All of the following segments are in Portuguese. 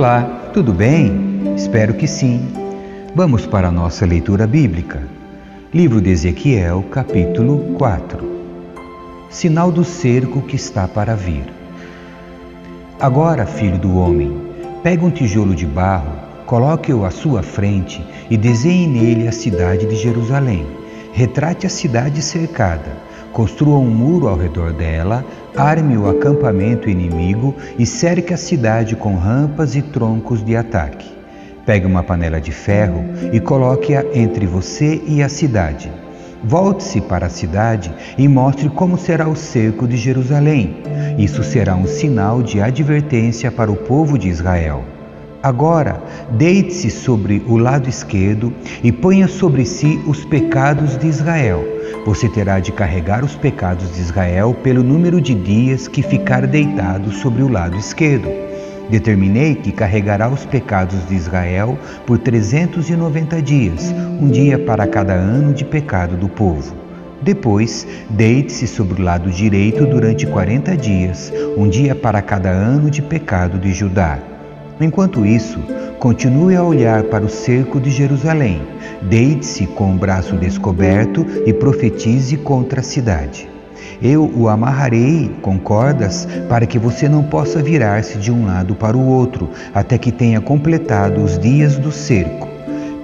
Olá, tudo bem? Espero que sim. Vamos para a nossa leitura bíblica. Livro de Ezequiel, capítulo 4. Sinal do cerco que está para vir. Agora, filho do homem, pega um tijolo de barro, coloque-o à sua frente e desenhe nele a cidade de Jerusalém. Retrate a cidade cercada Construa um muro ao redor dela, arme o acampamento inimigo e cerque a cidade com rampas e troncos de ataque. Pegue uma panela de ferro e coloque-a entre você e a cidade. Volte-se para a cidade e mostre como será o cerco de Jerusalém. Isso será um sinal de advertência para o povo de Israel. Agora, deite-se sobre o lado esquerdo e ponha sobre si os pecados de Israel você terá de carregar os pecados de Israel pelo número de dias que ficar deitado sobre o lado esquerdo. Determinei que carregará os pecados de Israel por 390 dias, um dia para cada ano de pecado do povo. Depois, deite-se sobre o lado direito durante 40 dias, um dia para cada ano de pecado de Judá. Enquanto isso, continue a olhar para o cerco de Jerusalém Deite-se com o braço descoberto e profetize contra a cidade. Eu o amarrarei com cordas para que você não possa virar-se de um lado para o outro, até que tenha completado os dias do cerco.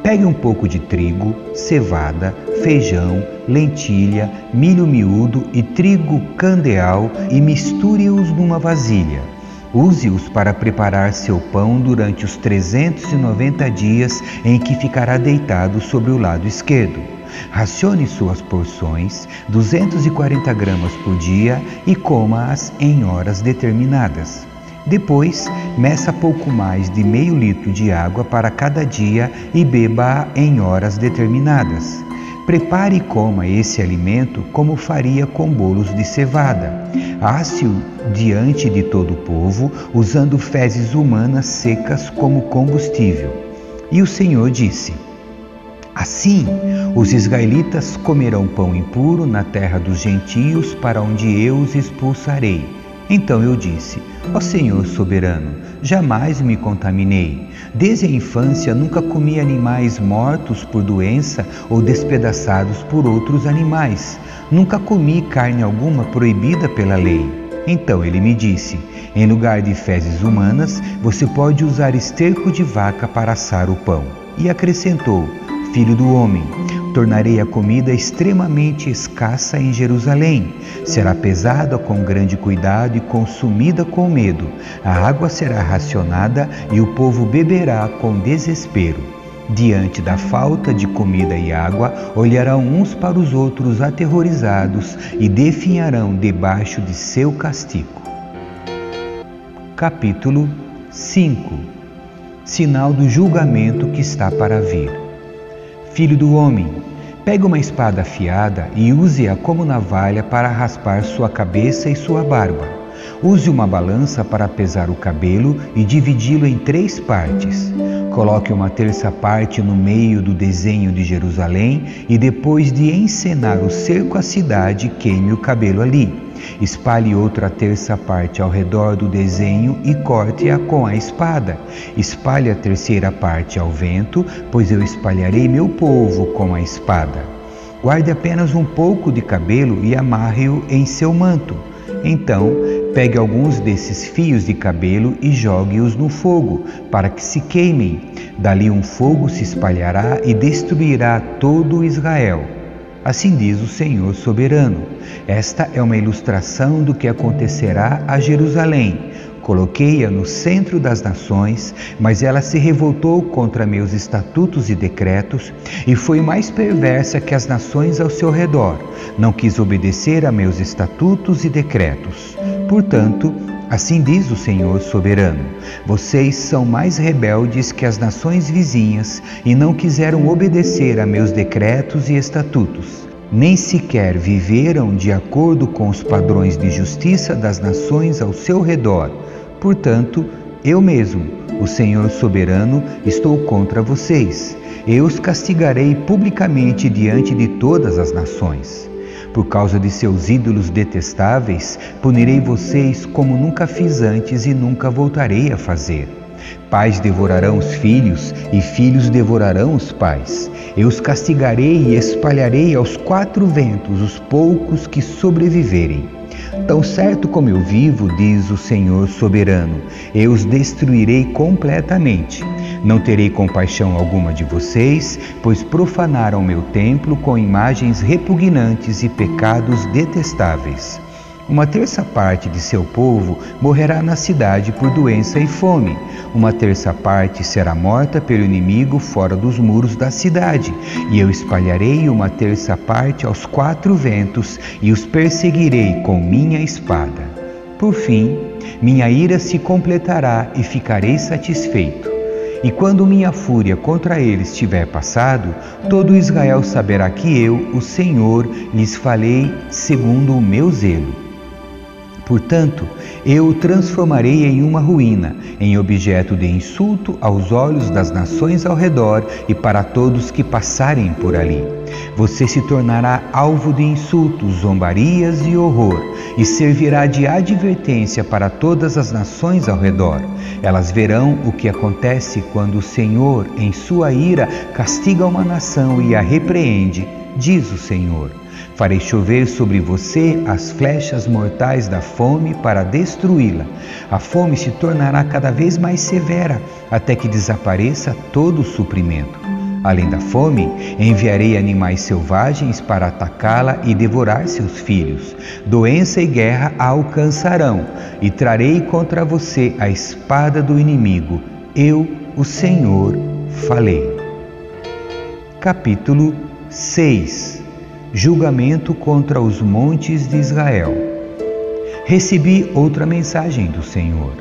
Pegue um pouco de trigo, cevada, feijão, lentilha, milho miúdo e trigo candeal e misture-os numa vasilha. Use-os para preparar seu pão durante os 390 dias em que ficará deitado sobre o lado esquerdo. Racione suas porções, 240 gramas por dia, e coma-as em horas determinadas. Depois, meça pouco mais de meio litro de água para cada dia e beba-a em horas determinadas. Prepare e coma esse alimento como faria com bolos de cevada. Asse-o diante de todo o povo, usando fezes humanas secas como combustível. E o Senhor disse: Assim, os israelitas comerão pão impuro na terra dos gentios, para onde eu os expulsarei. Então eu disse: Ó Senhor soberano, jamais me contaminei. Desde a infância nunca comi animais mortos por doença ou despedaçados por outros animais. Nunca comi carne alguma proibida pela lei. Então ele me disse: Em lugar de fezes humanas, você pode usar esterco de vaca para assar o pão. E acrescentou: Filho do homem, tornarei a comida extremamente escassa em Jerusalém. Será pesada com grande cuidado e consumida com medo. A água será racionada e o povo beberá com desespero. Diante da falta de comida e água, olharão uns para os outros aterrorizados e definharão debaixo de seu castigo. Capítulo 5 Sinal do julgamento que está para vir. Filho do homem, pegue uma espada afiada e use-a como navalha para raspar sua cabeça e sua barba. Use uma balança para pesar o cabelo e dividi-lo em três partes. Coloque uma terça parte no meio do desenho de Jerusalém e depois de encenar o cerco à cidade, queime o cabelo ali. Espalhe outra terça parte ao redor do desenho e corte-a com a espada. Espalhe a terceira parte ao vento, pois eu espalharei meu povo com a espada. Guarde apenas um pouco de cabelo e amarre-o em seu manto. Então, pegue alguns desses fios de cabelo e jogue-os no fogo, para que se queimem. Dali um fogo se espalhará e destruirá todo Israel. Assim diz o Senhor soberano. Esta é uma ilustração do que acontecerá a Jerusalém. Coloquei-a no centro das nações, mas ela se revoltou contra meus estatutos e decretos e foi mais perversa que as nações ao seu redor. Não quis obedecer a meus estatutos e decretos. Portanto, Assim diz o Senhor soberano: Vocês são mais rebeldes que as nações vizinhas e não quiseram obedecer a meus decretos e estatutos. Nem sequer viveram de acordo com os padrões de justiça das nações ao seu redor. Portanto, eu mesmo, o Senhor soberano, estou contra vocês. Eu os castigarei publicamente diante de todas as nações. Por causa de seus ídolos detestáveis, punirei vocês como nunca fiz antes e nunca voltarei a fazer. Pais devorarão os filhos e filhos devorarão os pais. Eu os castigarei e espalharei aos quatro ventos os poucos que sobreviverem. Tão certo como eu vivo, diz o Senhor soberano, eu os destruirei completamente. Não terei compaixão alguma de vocês, pois profanaram meu templo com imagens repugnantes e pecados detestáveis. Uma terça parte de seu povo morrerá na cidade por doença e fome. Uma terça parte será morta pelo inimigo fora dos muros da cidade. E eu espalharei uma terça parte aos quatro ventos e os perseguirei com minha espada. Por fim, minha ira se completará e ficarei satisfeito. E quando minha fúria contra eles tiver passado, todo Israel saberá que eu, o Senhor, lhes falei segundo o meu zelo. Portanto, eu o transformarei em uma ruína, em objeto de insulto aos olhos das nações ao redor e para todos que passarem por ali. Você se tornará alvo de insultos, zombarias e horror, e servirá de advertência para todas as nações ao redor. Elas verão o que acontece quando o Senhor, em sua ira, castiga uma nação e a repreende, diz o Senhor. Farei chover sobre você as flechas mortais da fome para destruí-la. A fome se tornará cada vez mais severa, até que desapareça todo o suprimento. Além da fome, enviarei animais selvagens para atacá-la e devorar seus filhos. Doença e guerra a alcançarão, e trarei contra você a espada do inimigo. Eu, o Senhor, falei. Capítulo 6 julgamento contra os montes de Israel. Recebi outra mensagem do Senhor: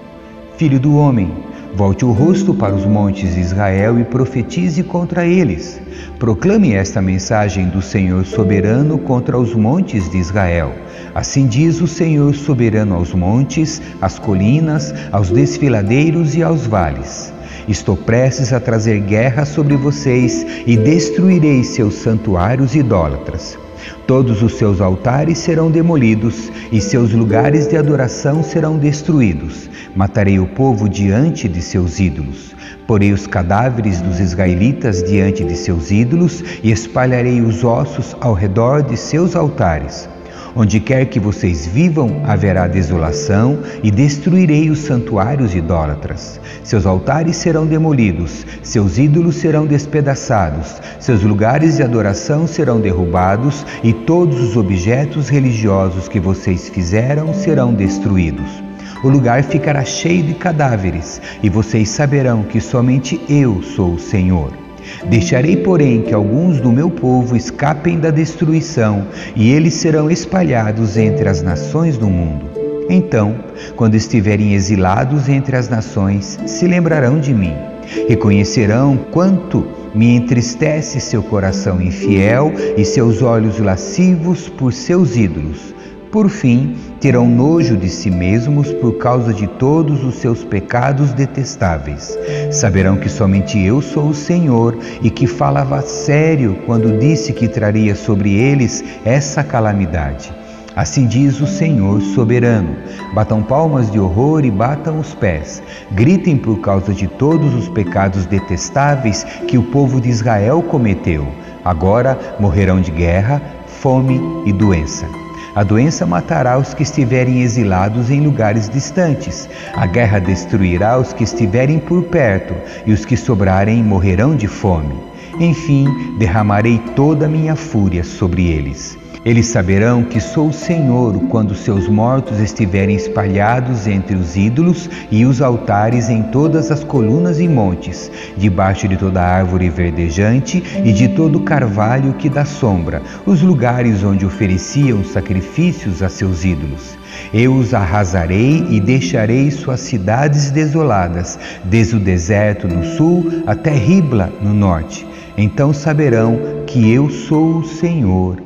Filho do homem, volte o rosto para os montes de Israel e profetize contra eles. Proclame esta mensagem do Senhor soberano contra os montes de Israel. Assim diz o Senhor soberano aos montes, às colinas, aos desfiladeiros e aos vales. Estou prestes a trazer guerra sobre vocês e destruirei seus santuários idólatras. Todos os seus altares serão demolidos e seus lugares de adoração serão destruídos. Matarei o povo diante de seus ídolos. Porei os cadáveres dos israelitas diante de seus ídolos e espalharei os ossos ao redor de seus altares. Onde quer que vocês vivam, haverá desolação e destruirei os santuários idólatras. Seus altares serão demolidos, seus ídolos serão despedaçados, seus lugares de adoração serão derrubados e todos os objetos religiosos que vocês fizeram serão destruídos. O lugar ficará cheio de cadáveres e vocês saberão que somente eu sou o Senhor. Deixarei, porém, que alguns do meu povo escapem da destruição, e eles serão espalhados entre as nações do mundo. Então, quando estiverem exilados entre as nações, se lembrarão de mim. Reconhecerão quanto me entristece seu coração infiel e seus olhos lascivos por seus ídolos. Por fim, terão nojo de si mesmos por causa de todos os seus pecados detestáveis. Saberão que somente eu sou o Senhor e que falava sério quando disse que traria sobre eles essa calamidade. Assim diz o Senhor soberano: batam palmas de horror e batam os pés, gritem por causa de todos os pecados detestáveis que o povo de Israel cometeu. Agora morrerão de guerra, fome e doença. A doença matará os que estiverem exilados em lugares distantes. A guerra destruirá os que estiverem por perto, e os que sobrarem morrerão de fome. Enfim, derramarei toda a minha fúria sobre eles. Eles saberão que sou o Senhor quando seus mortos estiverem espalhados entre os ídolos e os altares em todas as colunas e montes, debaixo de toda árvore verdejante e de todo carvalho que dá sombra, os lugares onde ofereciam sacrifícios a seus ídolos. Eu os arrasarei e deixarei suas cidades desoladas, desde o deserto no sul até Ribla no norte. Então saberão que eu sou o Senhor